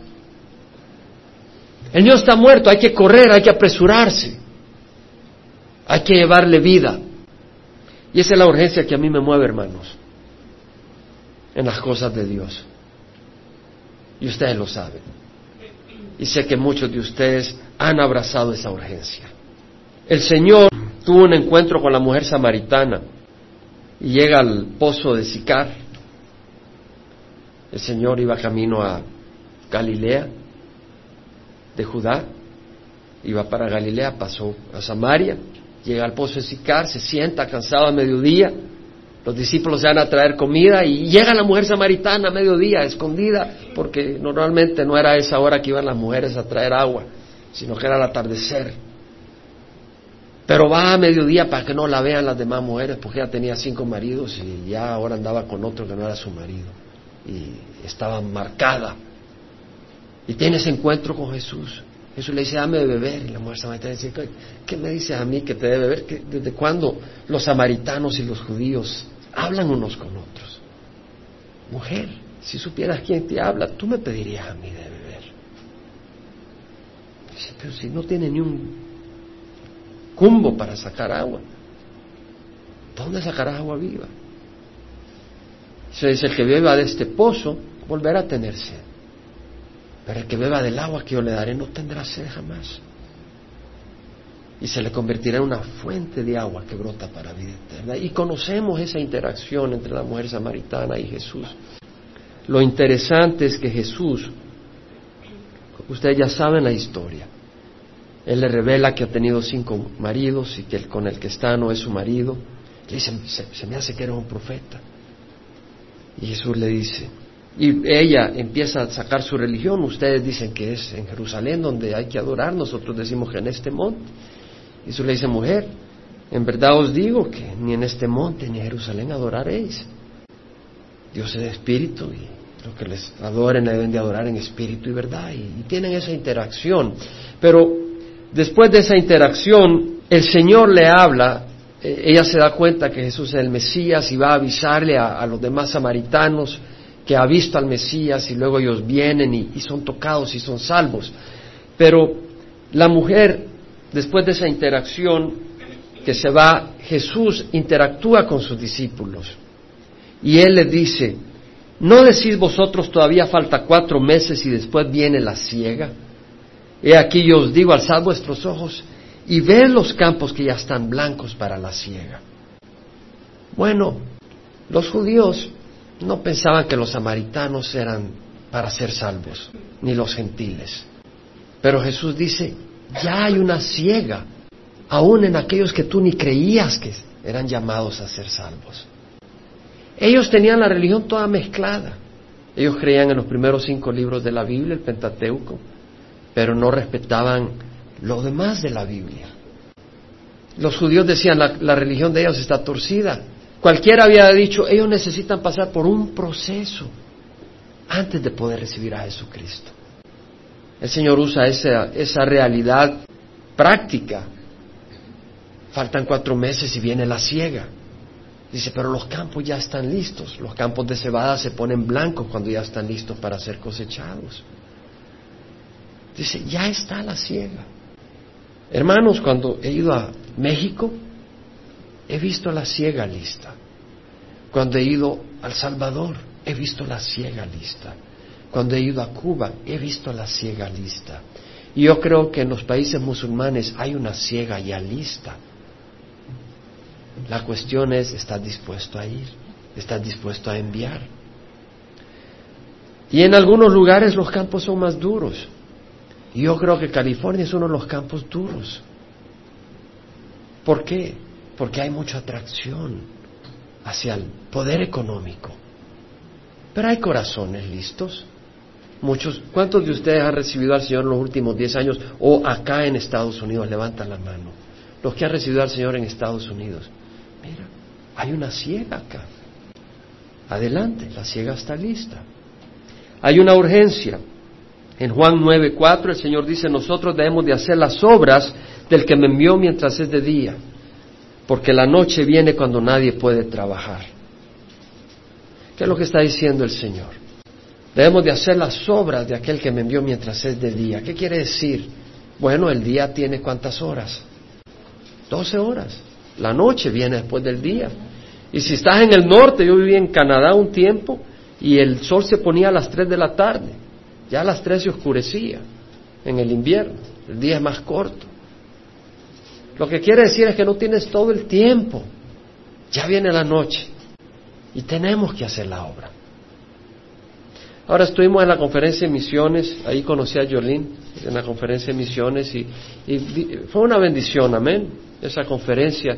El niño está muerto, hay que correr, hay que apresurarse. Hay que llevarle vida. Y esa es la urgencia que a mí me mueve, hermanos, en las cosas de Dios. Y ustedes lo saben. Y sé que muchos de ustedes han abrazado esa urgencia. El Señor tuvo un encuentro con la mujer samaritana y llega al pozo de Sicar. El Señor iba camino a Galilea, de Judá, iba para Galilea, pasó a Samaria, llega al pozo de Sicar, se sienta cansado a mediodía, los discípulos se van a traer comida y llega la mujer samaritana a mediodía, escondida, porque normalmente no era esa hora que iban las mujeres a traer agua, sino que era el atardecer. Pero va a mediodía para que no la vean las demás mujeres, porque ella tenía cinco maridos y ya ahora andaba con otro que no era su marido. Y estaba marcada. Y tiene ese encuentro con Jesús. Jesús le dice, dame de beber. Y la mujer samaritana dice, ¿qué me dices a mí que te debe beber? ¿Desde cuándo los samaritanos y los judíos hablan unos con otros. Mujer, si supieras quién te habla, tú me pedirías a mí de beber. pero si no tiene ni un cumbo para sacar agua, ¿dónde sacarás agua viva? Se dice, el que beba de este pozo volverá a tener sed. Pero el que beba del agua que yo le daré no tendrá sed jamás. Y se le convertirá en una fuente de agua que brota para vida eterna. Y conocemos esa interacción entre la mujer samaritana y Jesús. Lo interesante es que Jesús, ustedes ya saben la historia, Él le revela que ha tenido cinco maridos y que con el que está no es su marido. Le dice, se, me hace que era un profeta. Y Jesús le dice, y ella empieza a sacar su religión, ustedes dicen que es en Jerusalén donde hay que adorar, nosotros decimos que en este monte. Y Jesús le dice, mujer, en verdad os digo que ni en este monte ni en Jerusalén adoraréis. Dios es espíritu y lo que les adoren deben de adorar en espíritu y verdad. Y, y tienen esa interacción. Pero después de esa interacción, el Señor le habla eh, ella se da cuenta que Jesús es el Mesías y va a avisarle a, los demás samaritanos que ha visto al Mesías y luego ellos vienen y, son tocados y son salvos. Pero la mujer, después de esa interacción que se va, Jesús interactúa con sus discípulos y él les dice, ¿no decís vosotros todavía falta cuatro meses y después viene la ciega? He aquí yo os digo, alzad vuestros ojos y ven los campos que ya están blancos para la siega. Bueno, los judíos no pensaban que los samaritanos eran para ser salvos, ni los gentiles. Pero Jesús dice, ya hay una siega, aún en aquellos que tú ni creías que eran llamados a ser salvos. Ellos tenían la religión toda mezclada. Ellos creían en los primeros cinco libros de la Biblia, el Pentateuco, pero no respetaban lo demás de la Biblia. Los judíos decían, la, la religión de ellos está torcida. Cualquiera había dicho, ellos necesitan pasar por un proceso antes de poder recibir a Jesucristo. El Señor usa esa, esa realidad práctica. Faltan cuatro meses y viene la siega. Dice, pero los campos ya están listos. Los campos de cebada se ponen blancos cuando ya están listos para ser cosechados. Dice, ya está la siega. Hermanos, cuando he ido a México, he visto la ciega lista. Cuando he ido al Salvador, he visto la ciega lista. Cuando he ido a Cuba, he visto la ciega lista. Y yo creo que en los países musulmanes hay una ciega ya lista. La cuestión es, ¿estás dispuesto a ir? ¿Estás dispuesto a enviar? Y en algunos lugares los campos son más duros. Yo creo que California es uno de los campos duros. ¿Por qué? Porque hay mucha atracción hacia el poder económico. Pero hay corazones listos. Muchos, ¿cuántos de ustedes han recibido al Señor en los últimos diez años o acá en Estados Unidos? Levantan la mano. Los que han recibido al Señor en Estados Unidos. Mira, hay una ciega acá. Adelante, la ciega está lista. Hay una urgencia. En Juan 9:4 el Señor dice, nosotros debemos de hacer las obras del que me envió mientras es de día, porque la noche viene cuando nadie puede trabajar. ¿Qué es lo que está diciendo el Señor? Debemos de hacer las obras de aquel que me envió mientras es de día. ¿Qué quiere decir? Bueno, el día tiene cuántas horas? Doce horas. La noche viene después del día. Y si estás en el norte, yo viví en Canadá un tiempo y el sol se ponía a las tres de la tarde. Ya a las tres se oscurecía en el invierno, el día es más corto. Lo que quiere decir es que no tienes todo el tiempo. Ya viene la noche y tenemos que hacer la obra. Ahora estuvimos en la conferencia de misiones, ahí conocí a Jolín en la conferencia de misiones y, fue una bendición, amén, esa conferencia.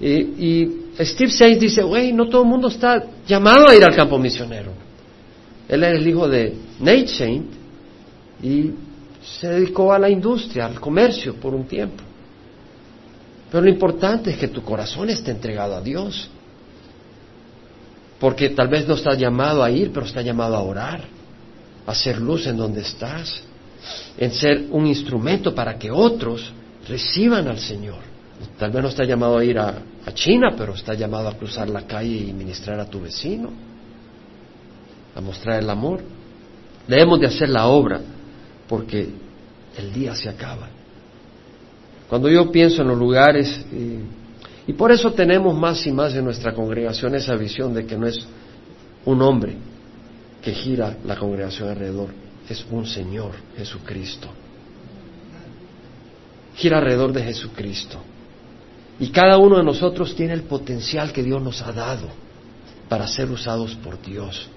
Y, Steve Sainz dice, güey, no todo el mundo está llamado a ir al campo misionero. Él era el hijo de Nate Saint y se dedicó a la industria, al comercio por un tiempo. Pero lo importante es que tu corazón esté entregado a Dios. Porque tal vez no estás llamado a ir, pero está llamado a orar, a hacer luz en donde estás, en ser un instrumento para que otros reciban al Señor. Tal vez no está llamado a ir a, China, pero está llamado a cruzar la calle y ministrar a tu vecino a mostrar el amor. Debemos de hacer la obra porque el día se acaba. Cuando yo pienso en los lugares, y por eso tenemos más y más en nuestra congregación esa visión de que no es un hombre que gira la congregación alrededor, es un Señor, Jesucristo. Gira alrededor de Jesucristo. Y cada uno de nosotros tiene el potencial que Dios nos ha dado para ser usados por Dios,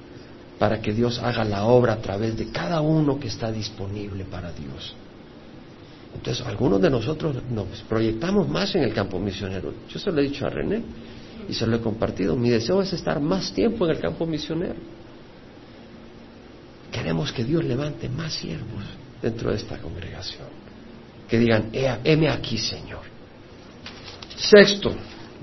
para que Dios haga la obra a través de cada uno que está disponible para Dios. Entonces, algunos de nosotros nos proyectamos más en el campo misionero. Yo se lo he dicho a René y se lo he compartido. Mi deseo es estar más tiempo en el campo misionero. Queremos que Dios levante más siervos dentro de esta congregación. Que digan, heme aquí, Señor. Sexto,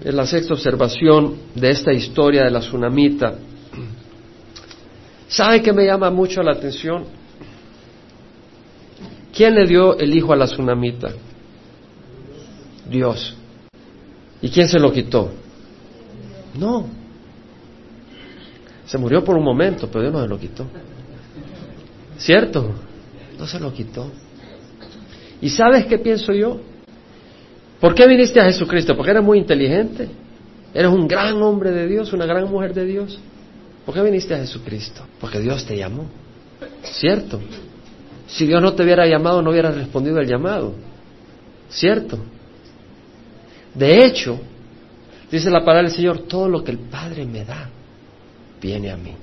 es la sexta observación de esta historia de la tsunamita. (clears throat) ¿Sabe que me llama mucho la atención? ¿Quién le dio el hijo a la tsunamita? Dios. ¿Y quién se lo quitó? No. Se murió por un momento, pero Dios no se lo quitó. ¿Cierto? No se lo quitó. ¿Y sabes qué pienso yo? ¿Por qué viniste a Jesucristo? Porque eres muy inteligente. Eres un gran hombre de Dios, una gran mujer de Dios. ¿Por qué viniste a Jesucristo? Porque Dios te llamó. ¿Cierto? Si Dios no te hubiera llamado, no hubieras respondido al llamado. ¿Cierto? De hecho, dice la palabra del Señor, todo lo que el Padre me da, viene a mí.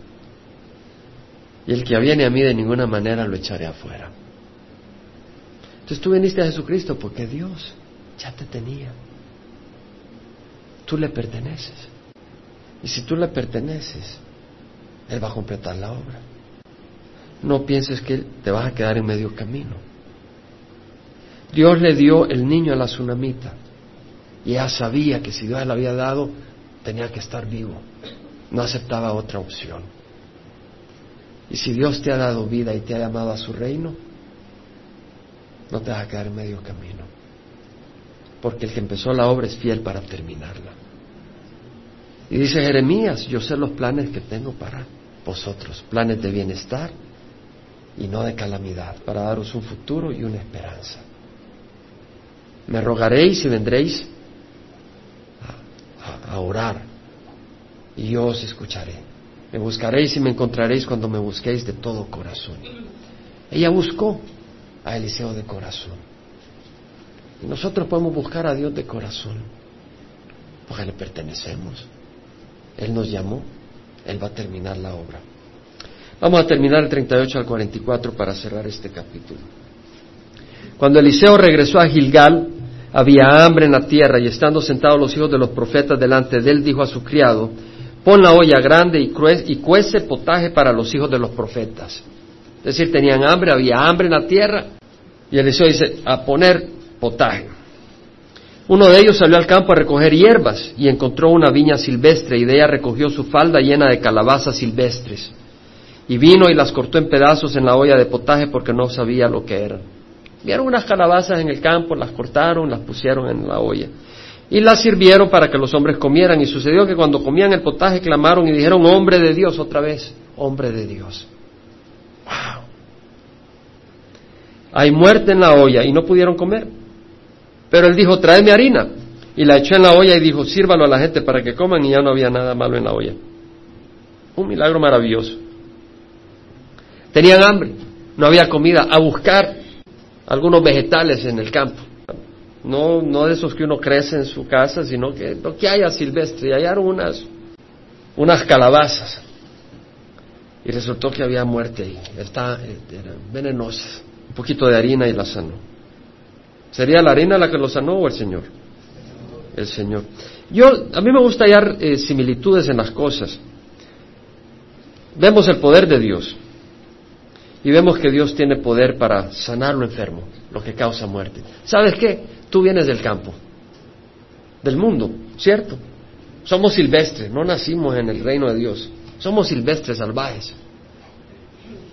Y el que viene a mí de ninguna manera lo echaré afuera. Entonces tú viniste a Jesucristo porque Dios ya te tenía. Tú le perteneces. Y si tú le perteneces, Él va a completar la obra no pienses que te vas a quedar en medio camino. Dios le dio el niño a la tsunamita y ella sabía que si Dios le había dado, tenía que estar vivo. No aceptaba otra opción. Y si Dios te ha dado vida y te ha llamado a su reino, no te vas a quedar en medio camino. Porque el que empezó la obra es fiel para terminarla. Y dice Jeremías, yo sé los planes que tengo para vosotros, planes de bienestar y no de calamidad, para daros un futuro y una esperanza. Me rogaréis y vendréis a, orar y yo os escucharé. Me buscaréis y me encontraréis cuando me busquéis de todo corazón. Ella buscó a Eliseo de corazón. Y nosotros podemos buscar a Dios de corazón, porque le pertenecemos. Él nos llamó, Él va a terminar la obra. Vamos a terminar el 38 al 44 para cerrar este capítulo. Cuando Eliseo regresó a Gilgal, había hambre en la tierra y estando sentados los hijos de los profetas delante de él, dijo a su criado, pon la olla grande y, y cuece potaje para los hijos de los profetas. Es decir, tenían hambre, había hambre en la tierra y Eliseo dice, a poner potaje. Uno de ellos salió al campo a recoger hierbas y encontró una viña silvestre y de ella recogió su falda llena de calabazas silvestres y vino y las cortó en pedazos en la olla de potaje porque no sabía lo que eran. Vieron unas calabazas en el campo, las cortaron, las pusieron en la olla y las sirvieron para que los hombres comieran. Y sucedió que cuando comían el potaje clamaron y dijeron, hombre de Dios, otra vez, hombre de Dios. ¡Wow! Hay muerte en la olla y no pudieron comer. Pero él dijo, tráeme harina. Y la echó en la olla y dijo, sírvalo a la gente para que coman y ya no había nada malo en la olla. Un milagro maravilloso. Tenían hambre, no había comida, a buscar algunos vegetales en el campo. No, no de esos que uno crece en su casa, sino que lo que haya silvestre. Y hallaron unas, unas calabazas. Y resultó que había muerte ahí. Está, era venenosa. Un poquito de harina y la sanó. ¿Sería la harina la que lo sanó o el Señor? El Señor. Yo, a mí me gusta hallar eh, similitudes en las cosas. Vemos el poder de Dios. Y vemos que Dios tiene poder para sanar lo enfermo, lo que causa muerte. ¿Sabes qué? Tú vienes del campo, del mundo, ¿cierto? Somos silvestres, no nacimos en el reino de Dios. Somos silvestres, salvajes.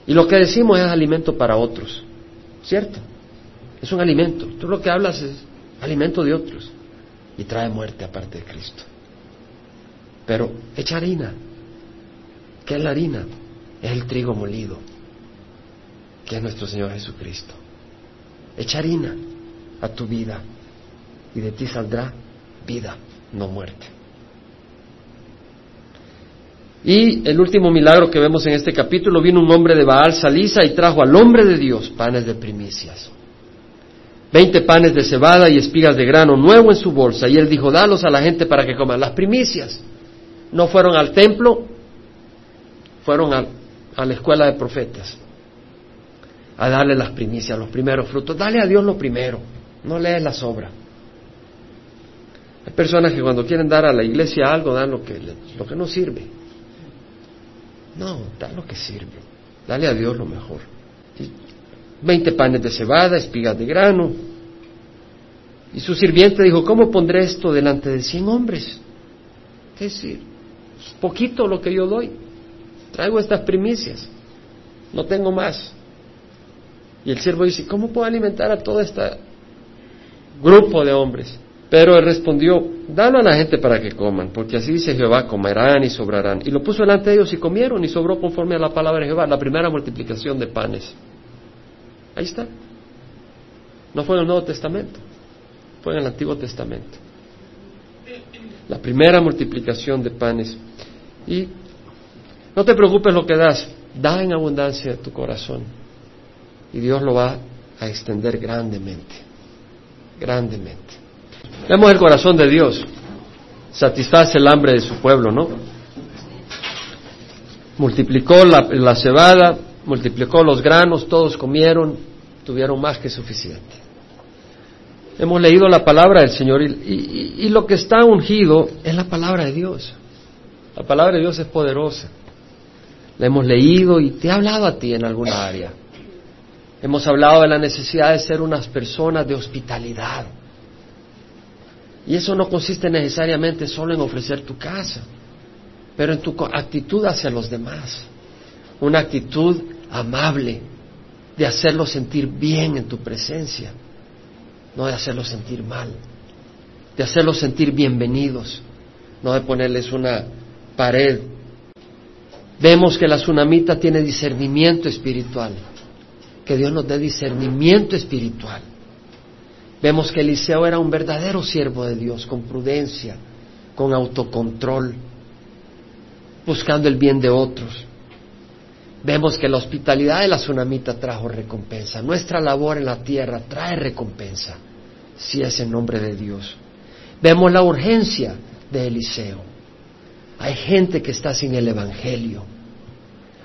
Y lo que decimos es alimento para otros, ¿cierto? Es un alimento. Tú lo que hablas es alimento de otros. Y trae muerte aparte de Cristo. Pero echa harina. ¿Qué es la harina? Es el trigo molido que es nuestro Señor Jesucristo. Echa harina a tu vida y de ti saldrá vida, no muerte. Y el último milagro que vemos en este capítulo, vino un hombre de Baal Salisa y trajo al hombre de Dios panes de primicias. Veinte panes de cebada y espigas de grano nuevo en su bolsa. Y él dijo, dalos a la gente para que coman. Las primicias no fueron al templo, fueron a, a la escuela de profetas a darle las primicias, los primeros frutos. Dale a Dios lo primero, no lees la sobra. Hay personas que cuando quieren dar a la iglesia algo dan lo que, lo que no sirve. No, da lo que sirve. Dale a Dios lo mejor. Veinte panes de cebada, espigas de grano. Y su sirviente dijo, ¿cómo pondré esto delante de cien hombres? ¿Qué decir? Es poquito lo que yo doy. Traigo estas primicias. No tengo más. Y el siervo dice, ¿cómo puedo alimentar a todo este grupo de hombres? Pero él respondió, dalo a la gente para que coman, porque así dice Jehová, comerán y sobrarán. Y lo puso delante de ellos y comieron y sobró conforme a la palabra de Jehová, la primera multiplicación de panes. Ahí está. No fue en el Nuevo Testamento, fue en el Antiguo Testamento. La primera multiplicación de panes. Y no te preocupes lo que das, da en abundancia tu corazón. Y Dios lo va a extender grandemente, grandemente. Vemos el corazón de Dios. Satisface el hambre de su pueblo, ¿no? Multiplicó la, cebada, multiplicó los granos, todos comieron, tuvieron más que suficiente. Hemos leído la palabra del Señor y, y, lo que está ungido es la palabra de Dios. La palabra de Dios es poderosa. La hemos leído y te ha hablado a ti en alguna área. Hemos hablado de la necesidad de ser unas personas de hospitalidad, y eso no consiste necesariamente solo en ofrecer tu casa, pero en tu actitud hacia los demás. Una actitud amable, de hacerlos sentir bien en tu presencia, no de hacerlos sentir mal, de hacerlos sentir bienvenidos, no de ponerles una pared. Vemos que la tsunamita tiene discernimiento espiritual, que Dios nos dé discernimiento espiritual Vemos que Eliseo era un verdadero siervo de Dios, con prudencia, con autocontrol, buscando el bien de otros. Vemos que la hospitalidad de la tsunamita trajo recompensa. Nuestra labor en la tierra trae recompensa, si es en nombre de Dios. Vemos la urgencia de Eliseo. Hay gente que está sin el Evangelio.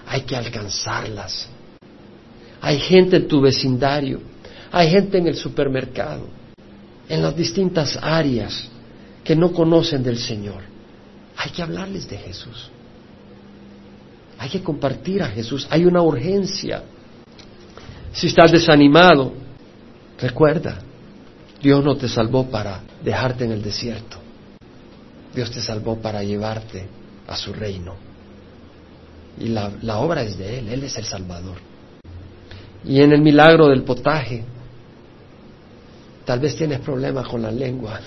Hay que alcanzarlas. Hay gente en tu vecindario hay gente en el supermercado, en las distintas áreas que no conocen del Señor. Hay que hablarles de Jesús. Hay que compartir a Jesús. Hay una urgencia. Si estás desanimado, recuerda, Dios no te salvó para dejarte en el desierto. Dios te salvó para llevarte a su reino. Y la, obra es de Él, Él es el Salvador. Y en el milagro del potaje, Tal vez tienes problemas con la lengua.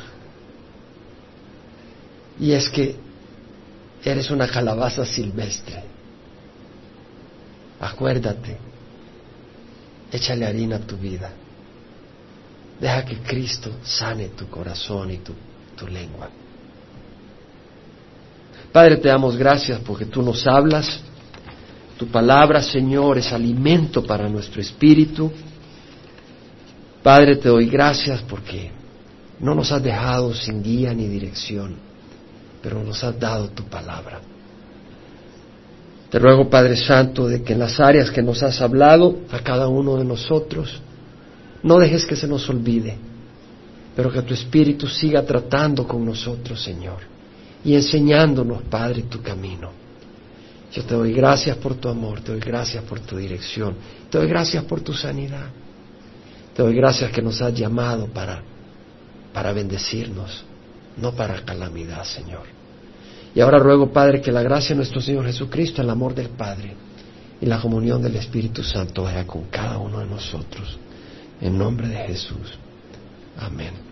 Y es que eres una calabaza silvestre. Acuérdate, échale harina a tu vida. Deja que Cristo sane tu corazón y tu, tu lengua. Padre, te damos gracias porque tú nos hablas. Tu palabra, Señor, es alimento para nuestro espíritu. Padre, te doy gracias porque no nos has dejado sin guía ni dirección, pero nos has dado tu palabra. Te ruego, Padre Santo, de que en las áreas que nos has hablado a cada uno de nosotros, no dejes que se nos olvide, pero que tu Espíritu siga tratando con nosotros, Señor, y enseñándonos, Padre, tu camino. Yo te doy gracias por tu amor, te doy gracias por tu dirección, te doy gracias por tu sanidad. Te doy gracias que nos has llamado para, para bendecirnos, no para calamidad, Señor. Y ahora ruego, Padre, que la gracia de nuestro Señor Jesucristo, el amor del Padre y la comunión del Espíritu Santo vaya con cada uno de nosotros. En nombre de Jesús. Amén.